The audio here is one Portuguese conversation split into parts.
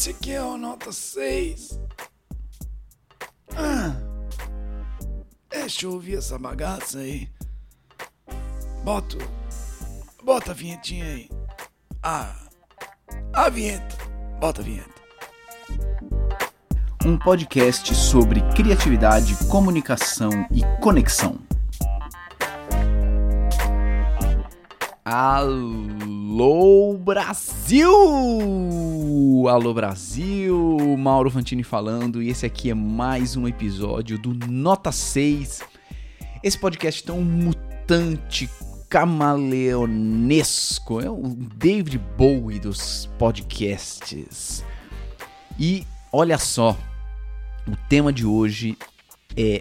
Esse aqui é o nota 6. Ah, deixa eu ouvir essa bagaça aí. Bota. Bota a vinhetinha aí. Ah, a vinheta. Bota a vinheta. Um podcast sobre criatividade, comunicação e conexão. Alô Brasil! Alô Brasil! Mauro Fantini falando e esse aqui é mais um episódio do Nota 6. Esse podcast tão mutante, camaleonesco, é o David Bowie dos podcasts. E olha só, o tema de hoje é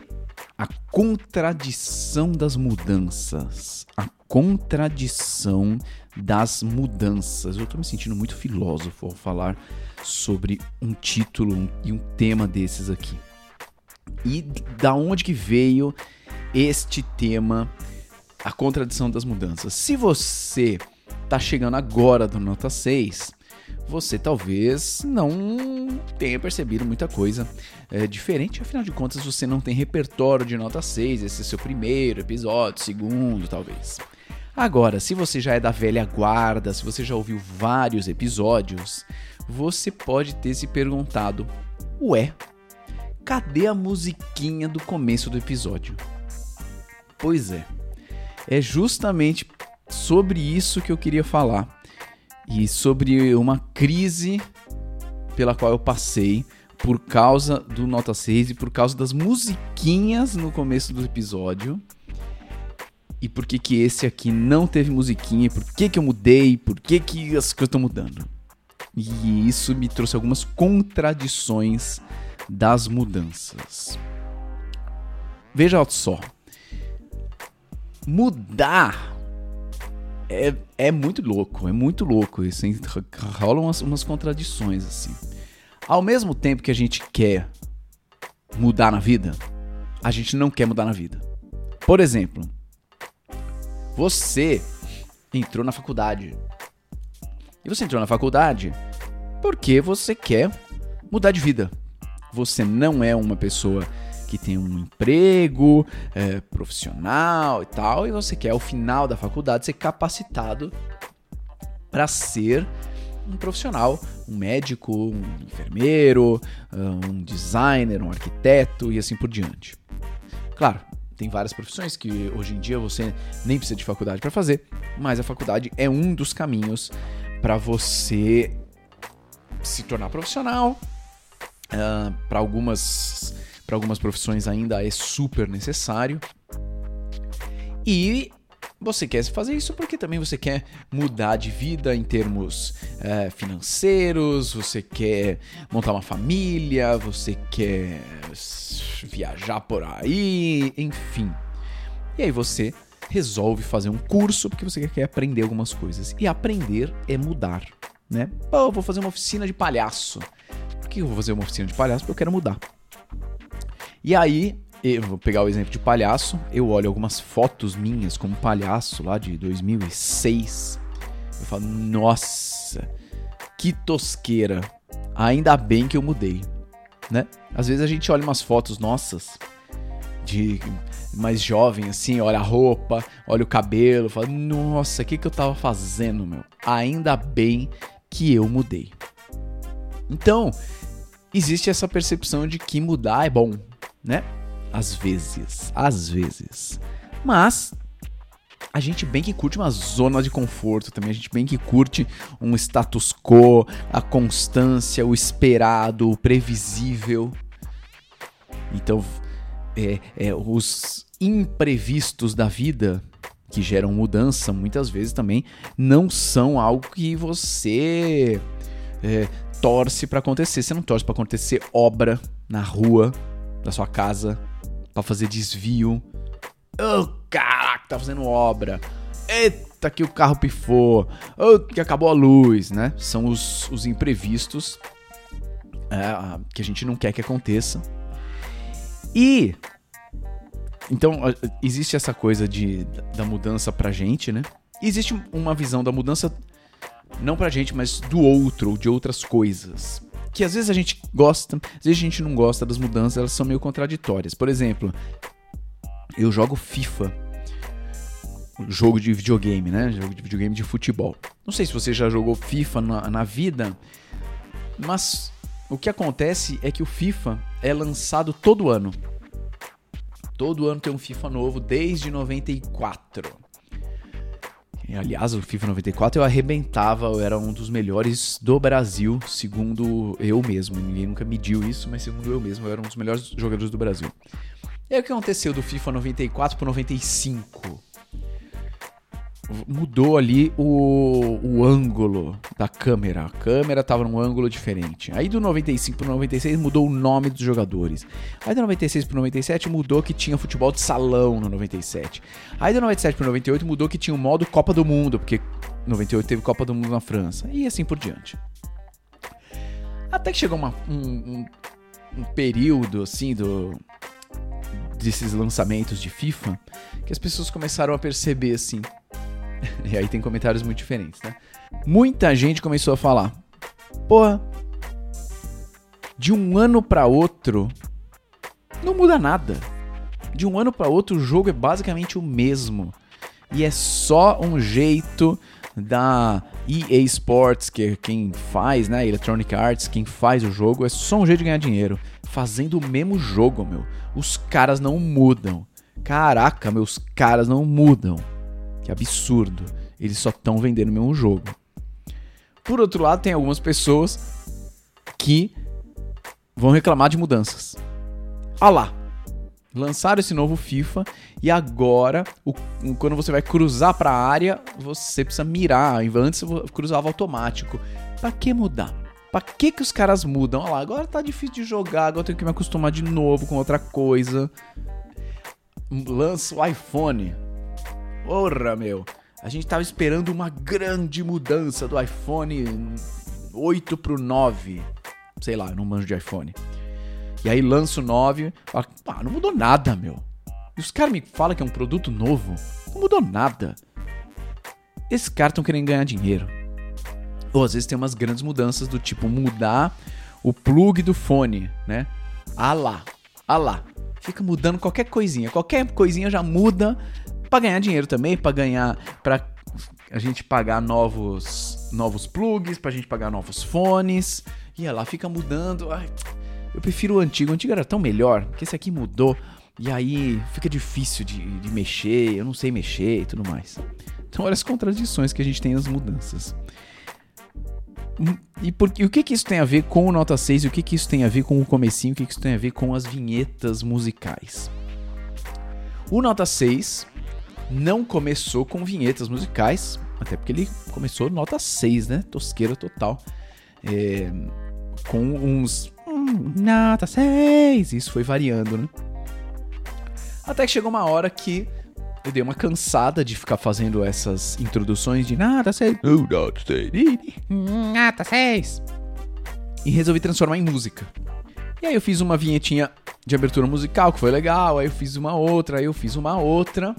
a contradição das mudanças. A contradição das mudanças. Eu tô me sentindo muito filósofo ao falar sobre um título e um tema desses aqui. E da onde que veio este tema, a contradição das mudanças? Se você tá chegando agora do nota 6, você talvez não tenha percebido muita coisa é, diferente, afinal de contas você não tem repertório de nota 6, esse é seu primeiro episódio, segundo, talvez. Agora, se você já é da velha guarda, se você já ouviu vários episódios, você pode ter se perguntado: ué, cadê a musiquinha do começo do episódio? Pois é, é justamente sobre isso que eu queria falar e sobre uma crise pela qual eu passei por causa do Nota 6 e por causa das musiquinhas no começo do episódio. E por que que esse aqui não teve musiquinha, por que que eu mudei, por que que as coisas estão mudando. E isso me trouxe algumas contradições das mudanças. Veja só. Mudar é, é muito louco, é muito louco isso. Hein? Rolam umas, umas contradições assim. Ao mesmo tempo que a gente quer mudar na vida, a gente não quer mudar na vida. Por exemplo, você entrou na faculdade. E você entrou na faculdade porque você quer mudar de vida. Você não é uma pessoa que tem um emprego é, profissional e tal, e você quer, ao final da faculdade, ser capacitado para ser um profissional, um médico, um enfermeiro, um designer, um arquiteto e assim por diante. Claro, tem várias profissões que hoje em dia você nem precisa de faculdade para fazer, mas a faculdade é um dos caminhos para você se tornar profissional. Uh, para algumas para algumas profissões ainda é super necessário. E você quer fazer isso porque também você quer mudar de vida em termos é, financeiros, você quer montar uma família, você quer viajar por aí, enfim. E aí você resolve fazer um curso porque você quer aprender algumas coisas. E aprender é mudar, né? Pô, eu vou fazer uma oficina de palhaço. Por que eu vou fazer uma oficina de palhaço? Porque eu quero mudar. E aí, eu vou pegar o exemplo de palhaço, eu olho algumas fotos minhas como palhaço lá de 2006. Eu falo, nossa, que tosqueira. Ainda bem que eu mudei, né? Às vezes a gente olha umas fotos nossas de mais jovem assim, olha a roupa, olha o cabelo, fala, nossa, o que que eu tava fazendo, meu? Ainda bem que eu mudei. Então, existe essa percepção de que mudar é bom, né? Às vezes, às vezes. Mas a gente bem que curte uma zona de conforto também, a gente bem que curte um status quo, a constância, o esperado, o previsível. Então, é, é, os imprevistos da vida que geram mudança, muitas vezes também não são algo que você é, torce para acontecer. Você não torce para acontecer obra na rua, da sua casa para fazer desvio. Oh, caraca, tá fazendo obra. Eita, que o carro pifou. Oh, que acabou a luz, né? São os, os imprevistos é, que a gente não quer que aconteça. E então existe essa coisa de da mudança pra gente, né? Existe uma visão da mudança não pra gente, mas do outro, de outras coisas. Que às vezes a gente gosta, às vezes a gente não gosta das mudanças, elas são meio contraditórias. Por exemplo, eu jogo FIFA, jogo de videogame, né? Jogo de videogame de futebol. Não sei se você já jogou FIFA na, na vida, mas o que acontece é que o FIFA é lançado todo ano. Todo ano tem um FIFA novo desde 94. Aliás, o FIFA 94 eu arrebentava, eu era um dos melhores do Brasil, segundo eu mesmo. Ninguém nunca mediu isso, mas segundo eu mesmo, eu era um dos melhores jogadores do Brasil. E aí o que aconteceu do FIFA 94 para 95? Mudou ali o, o ângulo da câmera. A câmera estava num ângulo diferente. Aí do 95 pro 96 mudou o nome dos jogadores. Aí do 96 pro 97 mudou que tinha futebol de salão no 97. Aí do 97 pro 98 mudou que tinha o modo Copa do Mundo, porque 98 teve Copa do Mundo na França. E assim por diante. Até que chegou uma, um, um, um período assim do desses lançamentos de FIFA que as pessoas começaram a perceber assim, e aí tem comentários muito diferentes, né? Muita gente começou a falar: Porra, de um ano para outro não muda nada. De um ano para outro o jogo é basicamente o mesmo. E é só um jeito da EA Sports, que é quem faz, né, Electronic Arts, quem faz o jogo, é só um jeito de ganhar dinheiro, fazendo o mesmo jogo, meu. Os caras não mudam. Caraca, meus caras não mudam. Que absurdo. Eles só estão vendendo o mesmo jogo. Por outro lado, tem algumas pessoas que vão reclamar de mudanças. Ah lá, lançaram esse novo FIFA e agora, o, quando você vai cruzar para a área, você precisa mirar. Antes você cruzava automático. Para que mudar? Para que que os caras mudam? Olha lá, agora tá difícil de jogar, agora eu tenho que me acostumar de novo com outra coisa. Lança o iPhone. Porra, meu. A gente tava esperando uma grande mudança do iPhone 8 pro 9. Sei lá, não manjo de iPhone. E aí lança o 9, fala, ah, não mudou nada, meu. E os caras me falam que é um produto novo. Não mudou nada. Esses caras estão querendo ganhar dinheiro. Ou às vezes tem umas grandes mudanças do tipo mudar o plug do fone, né? Ah lá, ah lá. Fica mudando qualquer coisinha. Qualquer coisinha já muda para ganhar dinheiro também, para ganhar, para a gente pagar novos novos plugs, pra gente pagar novos fones. E ela fica mudando. Ai, eu prefiro o antigo. O antigo era tão melhor, que esse aqui mudou. E aí fica difícil de, de mexer, eu não sei mexer e tudo mais. Então, olha as contradições que a gente tem nas mudanças. E, por, e o que, que isso tem a ver com o Nota 6? E o que, que isso tem a ver com o comecinho? O que, que isso tem a ver com as vinhetas musicais? O Nota 6 não começou com vinhetas musicais, até porque ele começou nota 6, né? Tosqueira total. É, com uns. Hum, nota 6! Isso foi variando, né? Até que chegou uma hora que eu dei uma cansada de ficar fazendo essas introduções de nota 6. nota 6. Nota 6. E resolvi transformar em música. E aí eu fiz uma vinhetinha de abertura musical que foi legal, aí eu fiz uma outra, aí eu fiz uma outra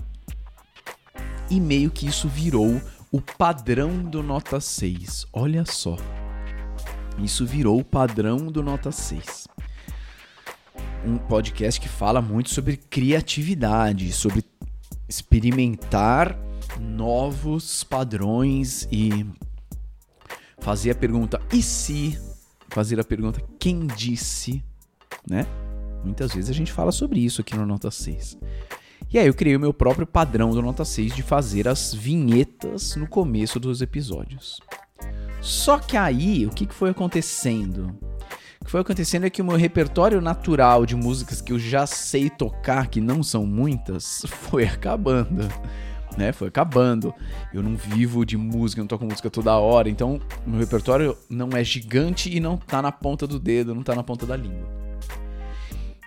e meio que isso virou o padrão do Nota 6. Olha só. Isso virou o padrão do Nota 6. Um podcast que fala muito sobre criatividade, sobre experimentar novos padrões e fazer a pergunta e se fazer a pergunta quem disse, né? Muitas vezes a gente fala sobre isso aqui no Nota 6. E aí eu criei o meu próprio padrão do Nota 6 de fazer as vinhetas no começo dos episódios. Só que aí, o que foi acontecendo? O que foi acontecendo é que o meu repertório natural de músicas que eu já sei tocar, que não são muitas, foi acabando. Né? Foi acabando. Eu não vivo de música, não toco música toda hora, então meu repertório não é gigante e não tá na ponta do dedo, não tá na ponta da língua.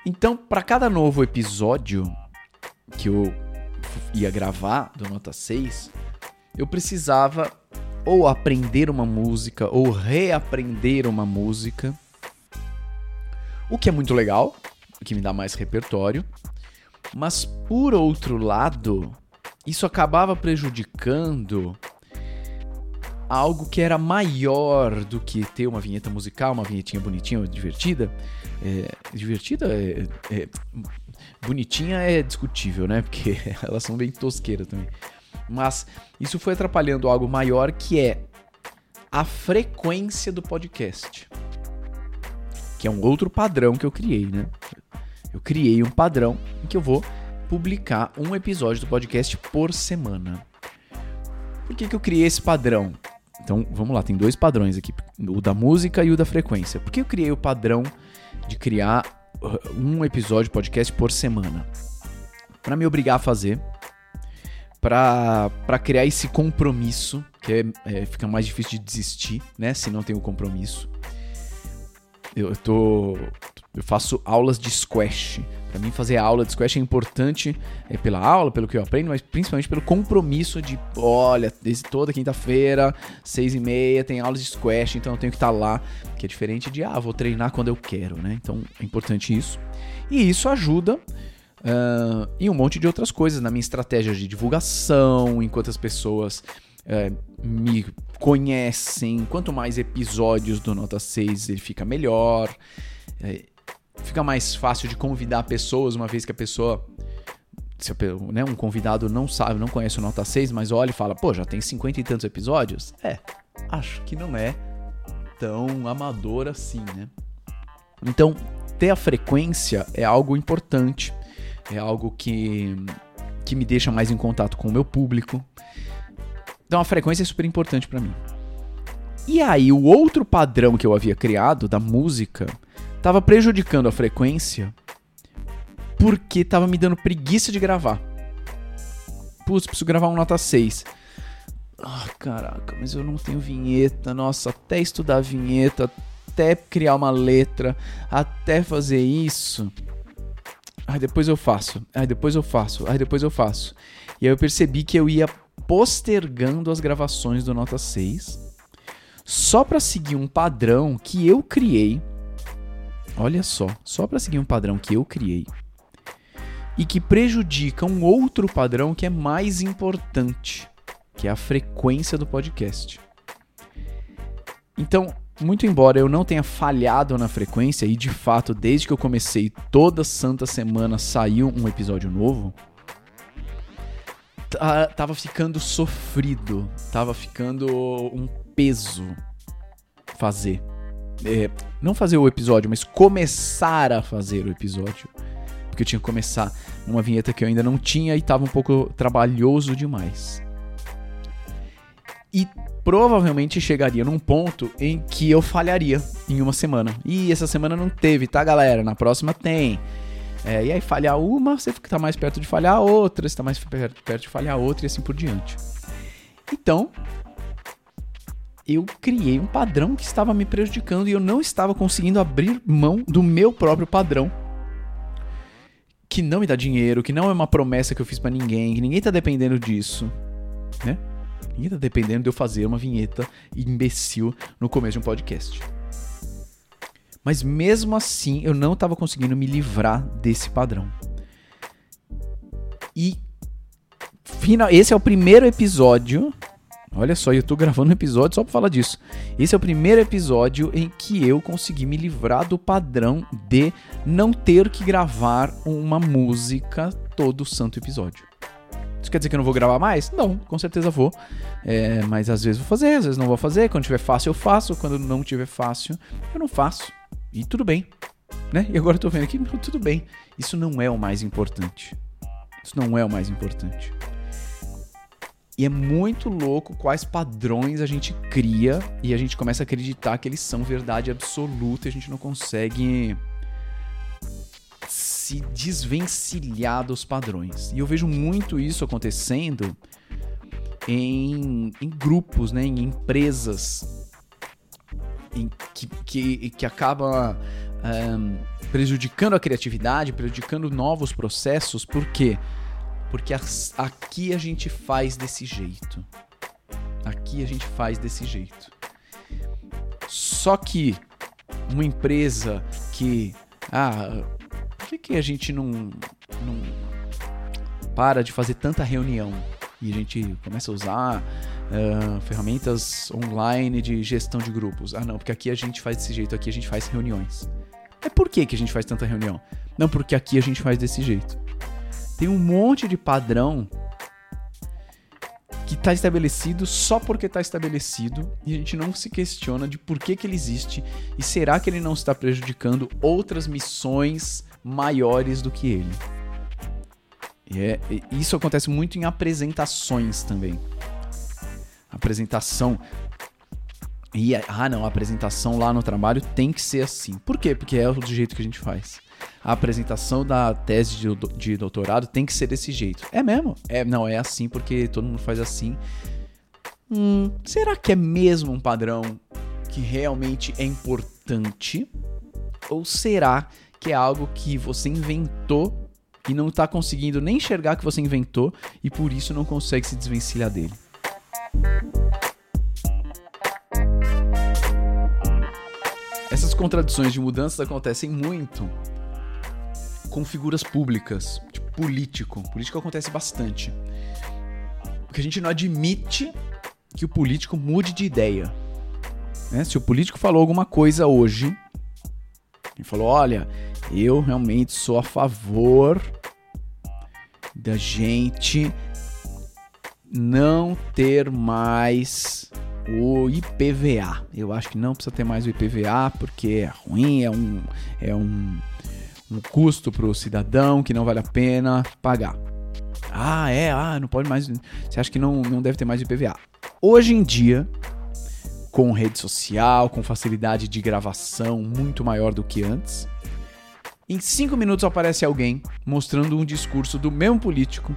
Então, para cada novo episódio, que eu ia gravar do Nota 6, eu precisava ou aprender uma música ou reaprender uma música. O que é muito legal, o que me dá mais repertório. Mas por outro lado, isso acabava prejudicando algo que era maior do que ter uma vinheta musical, uma vinhetinha bonitinha, divertida. É, divertida é, é, bonitinha é discutível, né? Porque elas são bem tosqueiras também. Mas isso foi atrapalhando algo maior que é a frequência do podcast. Que é um outro padrão que eu criei, né? Eu criei um padrão em que eu vou publicar um episódio do podcast por semana. Por que, que eu criei esse padrão? Então, vamos lá, tem dois padrões aqui, o da música e o da frequência. Por que eu criei o padrão de criar um episódio podcast por semana? Para me obrigar a fazer, para criar esse compromisso, que é, é, fica mais difícil de desistir, né, se não tem o compromisso. Eu, eu tô eu faço aulas de squash. Para mim, fazer aula de squash é importante é pela aula, pelo que eu aprendo, mas principalmente pelo compromisso de, olha, desde toda quinta-feira, seis e meia, tem aulas de squash, então eu tenho que estar tá lá, que é diferente de, ah, vou treinar quando eu quero, né? Então é importante isso. E isso ajuda uh, em um monte de outras coisas, na minha estratégia de divulgação, enquanto as pessoas uh, me conhecem, quanto mais episódios do Nota 6 ele fica melhor. Uh, fica mais fácil de convidar pessoas, uma vez que a pessoa. Se né, um convidado não sabe, não conhece o Nota 6, mas olha e fala, pô, já tem cinquenta e tantos episódios? É, acho que não é tão amador assim, né? Então, ter a frequência é algo importante, é algo que, que me deixa mais em contato com o meu público. Então, a frequência é super importante para mim. E aí, o outro padrão que eu havia criado da música tava prejudicando a frequência porque tava me dando preguiça de gravar. Putz, preciso gravar um nota 6. Ah, caraca, mas eu não tenho vinheta. Nossa, até estudar vinheta, até criar uma letra, até fazer isso. Aí depois eu faço. Aí depois eu faço. Aí depois eu faço. E aí eu percebi que eu ia postergando as gravações do Nota 6 só para seguir um padrão que eu criei Olha só, só para seguir um padrão que eu criei e que prejudica um outro padrão que é mais importante, que é a frequência do podcast. Então, muito embora eu não tenha falhado na frequência e de fato desde que eu comecei toda santa semana saiu um episódio novo, tava ficando sofrido, tava ficando um peso fazer é, não fazer o episódio, mas começar a fazer o episódio. Porque eu tinha que começar uma vinheta que eu ainda não tinha e estava um pouco trabalhoso demais. E provavelmente chegaria num ponto em que eu falharia em uma semana. E essa semana não teve, tá, galera? Na próxima tem. É, e aí falhar uma, você tá mais perto de falhar outra, você tá mais perto, de falhar outra e assim por diante. Então, eu criei um padrão que estava me prejudicando e eu não estava conseguindo abrir mão do meu próprio padrão. Que não me dá dinheiro, que não é uma promessa que eu fiz para ninguém, que ninguém tá dependendo disso, né? Ninguém tá dependendo de eu fazer uma vinheta imbecil no começo de um podcast. Mas mesmo assim, eu não estava conseguindo me livrar desse padrão. E final, esse é o primeiro episódio Olha só, eu tô gravando um episódio só pra falar disso. Esse é o primeiro episódio em que eu consegui me livrar do padrão de não ter que gravar uma música todo santo episódio. Isso quer dizer que eu não vou gravar mais? Não, com certeza vou. É, mas às vezes vou fazer, às vezes não vou fazer. Quando tiver fácil, eu faço. Quando não tiver fácil, eu não faço. E tudo bem. Né? E agora eu tô vendo aqui, tudo bem. Isso não é o mais importante. Isso não é o mais importante. E é muito louco quais padrões a gente cria e a gente começa a acreditar que eles são verdade absoluta e a gente não consegue se desvencilhar dos padrões. E eu vejo muito isso acontecendo em, em grupos, né, em empresas em, que, que, que acaba um, prejudicando a criatividade, prejudicando novos processos, por quê? Porque porque aqui a gente faz desse jeito. Aqui a gente faz desse jeito. Só que uma empresa que. Ah, por que, que a gente não, não para de fazer tanta reunião? E a gente começa a usar uh, ferramentas online de gestão de grupos. Ah, não, porque aqui a gente faz desse jeito, aqui a gente faz reuniões. É por que, que a gente faz tanta reunião? Não, porque aqui a gente faz desse jeito. Tem um monte de padrão que está estabelecido só porque está estabelecido e a gente não se questiona de por que, que ele existe e será que ele não está prejudicando outras missões maiores do que ele. E é, isso acontece muito em apresentações também. Apresentação. E, ah, não, a apresentação lá no trabalho tem que ser assim. Por quê? Porque é do jeito que a gente faz. A apresentação da tese de, de doutorado tem que ser desse jeito. É mesmo? É, não, é assim porque todo mundo faz assim. Hum, será que é mesmo um padrão que realmente é importante? Ou será que é algo que você inventou e não está conseguindo nem enxergar que você inventou e por isso não consegue se desvencilhar dele? Essas contradições de mudanças acontecem muito com figuras públicas, tipo político. Político acontece bastante. Porque a gente não admite que o político mude de ideia. Né? Se o político falou alguma coisa hoje, e falou: olha, eu realmente sou a favor da gente não ter mais o IPVA. Eu acho que não precisa ter mais o IPVA porque é ruim, é um, é um, um custo para o cidadão que não vale a pena pagar. Ah, é, ah, não pode mais. Você acha que não, não deve ter mais IPVA? Hoje em dia, com rede social, com facilidade de gravação muito maior do que antes, em 5 minutos aparece alguém mostrando um discurso do mesmo político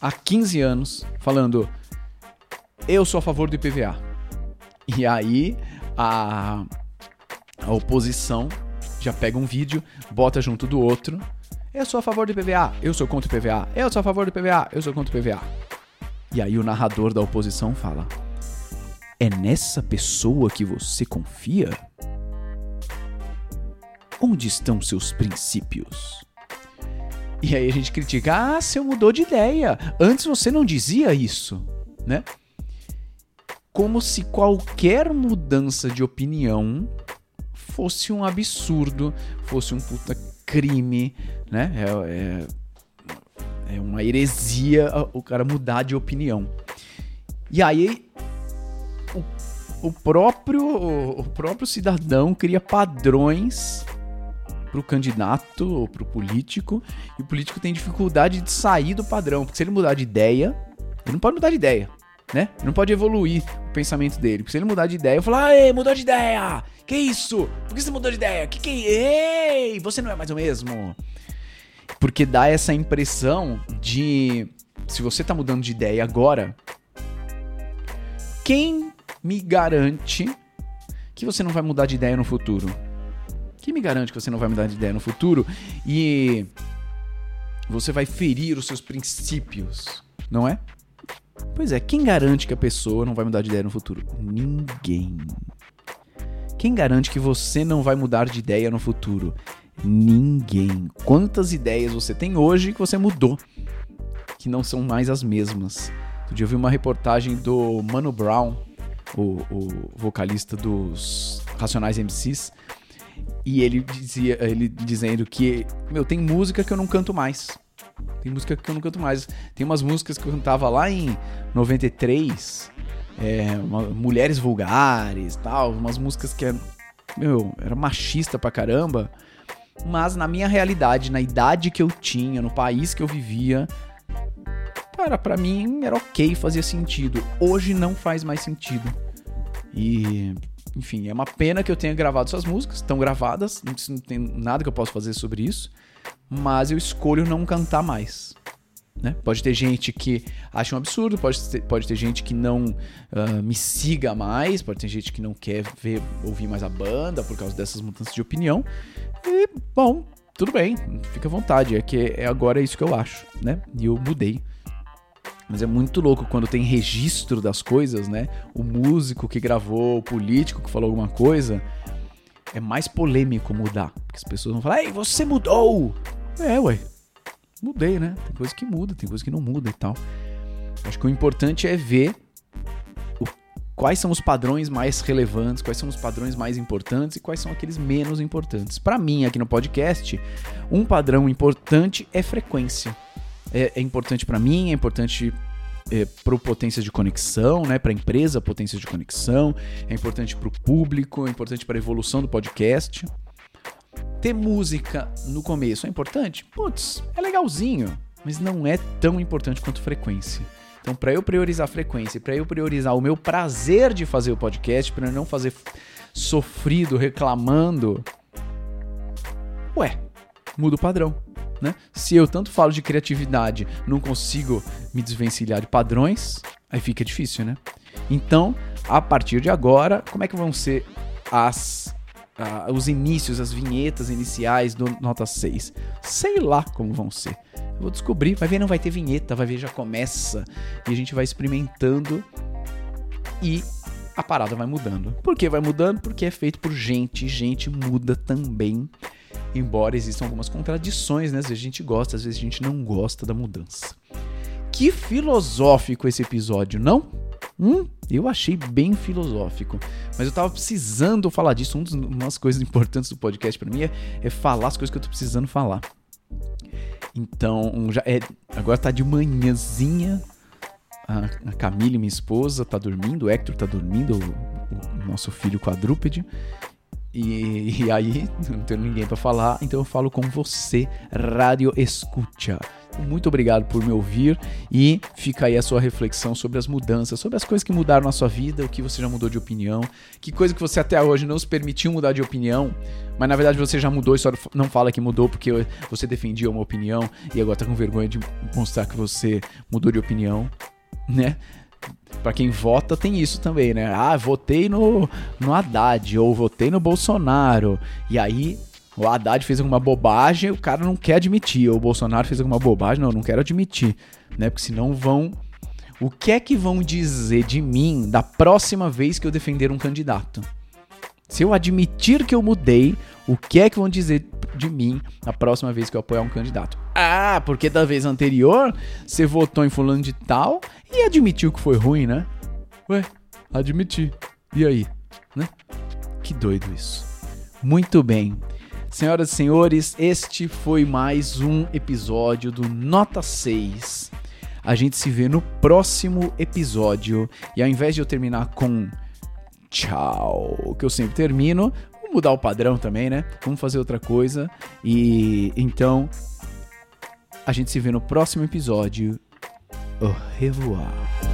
há 15 anos, falando: Eu sou a favor do IPVA. E aí a, a oposição já pega um vídeo, bota junto do outro. Eu sou a favor do IPVA, eu sou contra o IPVA, eu sou a favor do IPVA, eu sou contra o IPVA. E aí o narrador da oposição fala: É nessa pessoa que você confia? Onde estão seus princípios? E aí a gente critica: ah, você mudou de ideia. Antes você não dizia isso, né? Como se qualquer mudança de opinião fosse um absurdo, fosse um puta crime, né? É, é, é uma heresia o cara mudar de opinião. E aí o, o próprio o próprio cidadão cria padrões pro candidato ou pro político, e o político tem dificuldade de sair do padrão, porque se ele mudar de ideia, ele não pode mudar de ideia, né? Ele não pode evoluir o pensamento dele, porque se ele mudar de ideia, eu falar, ei, mudou de ideia! Que isso? Por que você mudou de ideia? Que que Ei, você não é mais o mesmo. Porque dá essa impressão de se você tá mudando de ideia agora, quem me garante que você não vai mudar de ideia no futuro? Quem me garante que você não vai mudar de ideia no futuro e você vai ferir os seus princípios, não é? Pois é, quem garante que a pessoa não vai mudar de ideia no futuro? Ninguém. Quem garante que você não vai mudar de ideia no futuro? Ninguém. Quantas ideias você tem hoje que você mudou, que não são mais as mesmas? Outro dia eu vi uma reportagem do Mano Brown, o, o vocalista dos Racionais MCs, e ele dizia, ele dizendo que, meu, tem música que eu não canto mais. Tem música que eu não canto mais. Tem umas músicas que eu cantava lá em 93, é, uma, Mulheres Vulgares, tal, umas músicas que, meu, era machista pra caramba. Mas na minha realidade, na idade que eu tinha, no país que eu vivia, cara, para mim era ok, fazia sentido. Hoje não faz mais sentido. E enfim, é uma pena que eu tenha gravado essas músicas, estão gravadas, não tem nada que eu possa fazer sobre isso, mas eu escolho não cantar mais. Né? Pode ter gente que acha um absurdo, pode ter, pode ter gente que não uh, me siga mais, pode ter gente que não quer ver, ouvir mais a banda por causa dessas mudanças de opinião. E, bom, tudo bem, fica à vontade, é que é agora isso que eu acho, né? E eu mudei. Mas é muito louco quando tem registro das coisas, né? O músico que gravou, o político que falou alguma coisa. É mais polêmico mudar. Porque as pessoas vão falar, ei, você mudou! É, ué. Mudei, né? Tem coisa que muda, tem coisa que não muda e tal. Acho que o importante é ver quais são os padrões mais relevantes, quais são os padrões mais importantes e quais são aqueles menos importantes. Para mim, aqui no podcast, um padrão importante é frequência. É, é importante para mim, é importante é, para potência de conexão, né, para a empresa potência de conexão, é importante para o público, é importante para a evolução do podcast. Ter música no começo é importante? Putz, é legalzinho, mas não é tão importante quanto frequência. Então, para eu priorizar a frequência, para eu priorizar o meu prazer de fazer o podcast, para não fazer sofrido reclamando, ué, muda o padrão. Né? Se eu tanto falo de criatividade, não consigo me desvencilhar de padrões, aí fica difícil, né? Então, a partir de agora, como é que vão ser as os inícios, as vinhetas iniciais do Nota 6? Sei lá como vão ser. Eu vou descobrir, vai ver, não vai ter vinheta, vai ver, já começa. E a gente vai experimentando e a parada vai mudando. Por que vai mudando? Porque é feito por gente, gente muda também embora existam algumas contradições, né? Às vezes a gente gosta, às vezes a gente não gosta da mudança. Que filosófico esse episódio, não? Hum, eu achei bem filosófico. Mas eu tava precisando falar disso. Uma das coisas importantes do podcast para mim é, é, falar as coisas que eu tô precisando falar. Então, já é, agora tá de manhãzinha. A, a Camille, minha esposa, tá dormindo. O Hector tá dormindo, o, o nosso filho quadrúpede. E, e aí, não tenho ninguém para falar, então eu falo com você, Rádio Escucha. Muito obrigado por me ouvir e fica aí a sua reflexão sobre as mudanças, sobre as coisas que mudaram na sua vida, o que você já mudou de opinião, que coisa que você até hoje não se permitiu mudar de opinião, mas na verdade você já mudou e só não fala que mudou porque você defendia uma opinião e agora tá com vergonha de mostrar que você mudou de opinião, né? Para quem vota tem isso também, né? Ah, votei no, no Haddad ou votei no Bolsonaro. E aí o Haddad fez alguma bobagem, o cara não quer admitir. Ou o Bolsonaro fez alguma bobagem, não, não quero admitir, né? Porque senão vão o que é que vão dizer de mim da próxima vez que eu defender um candidato? Se eu admitir que eu mudei, o que é que vão dizer de mim na próxima vez que eu apoiar um candidato? Ah, porque da vez anterior você votou em fulano de tal e admitiu que foi ruim, né? Ué, admiti. E aí? Né? Que doido isso. Muito bem. Senhoras e senhores, este foi mais um episódio do Nota 6. A gente se vê no próximo episódio. E ao invés de eu terminar com tchau, que eu sempre termino, vamos mudar o padrão também, né? Vamos fazer outra coisa. E então, a gente se vê no próximo episódio. Au revoir.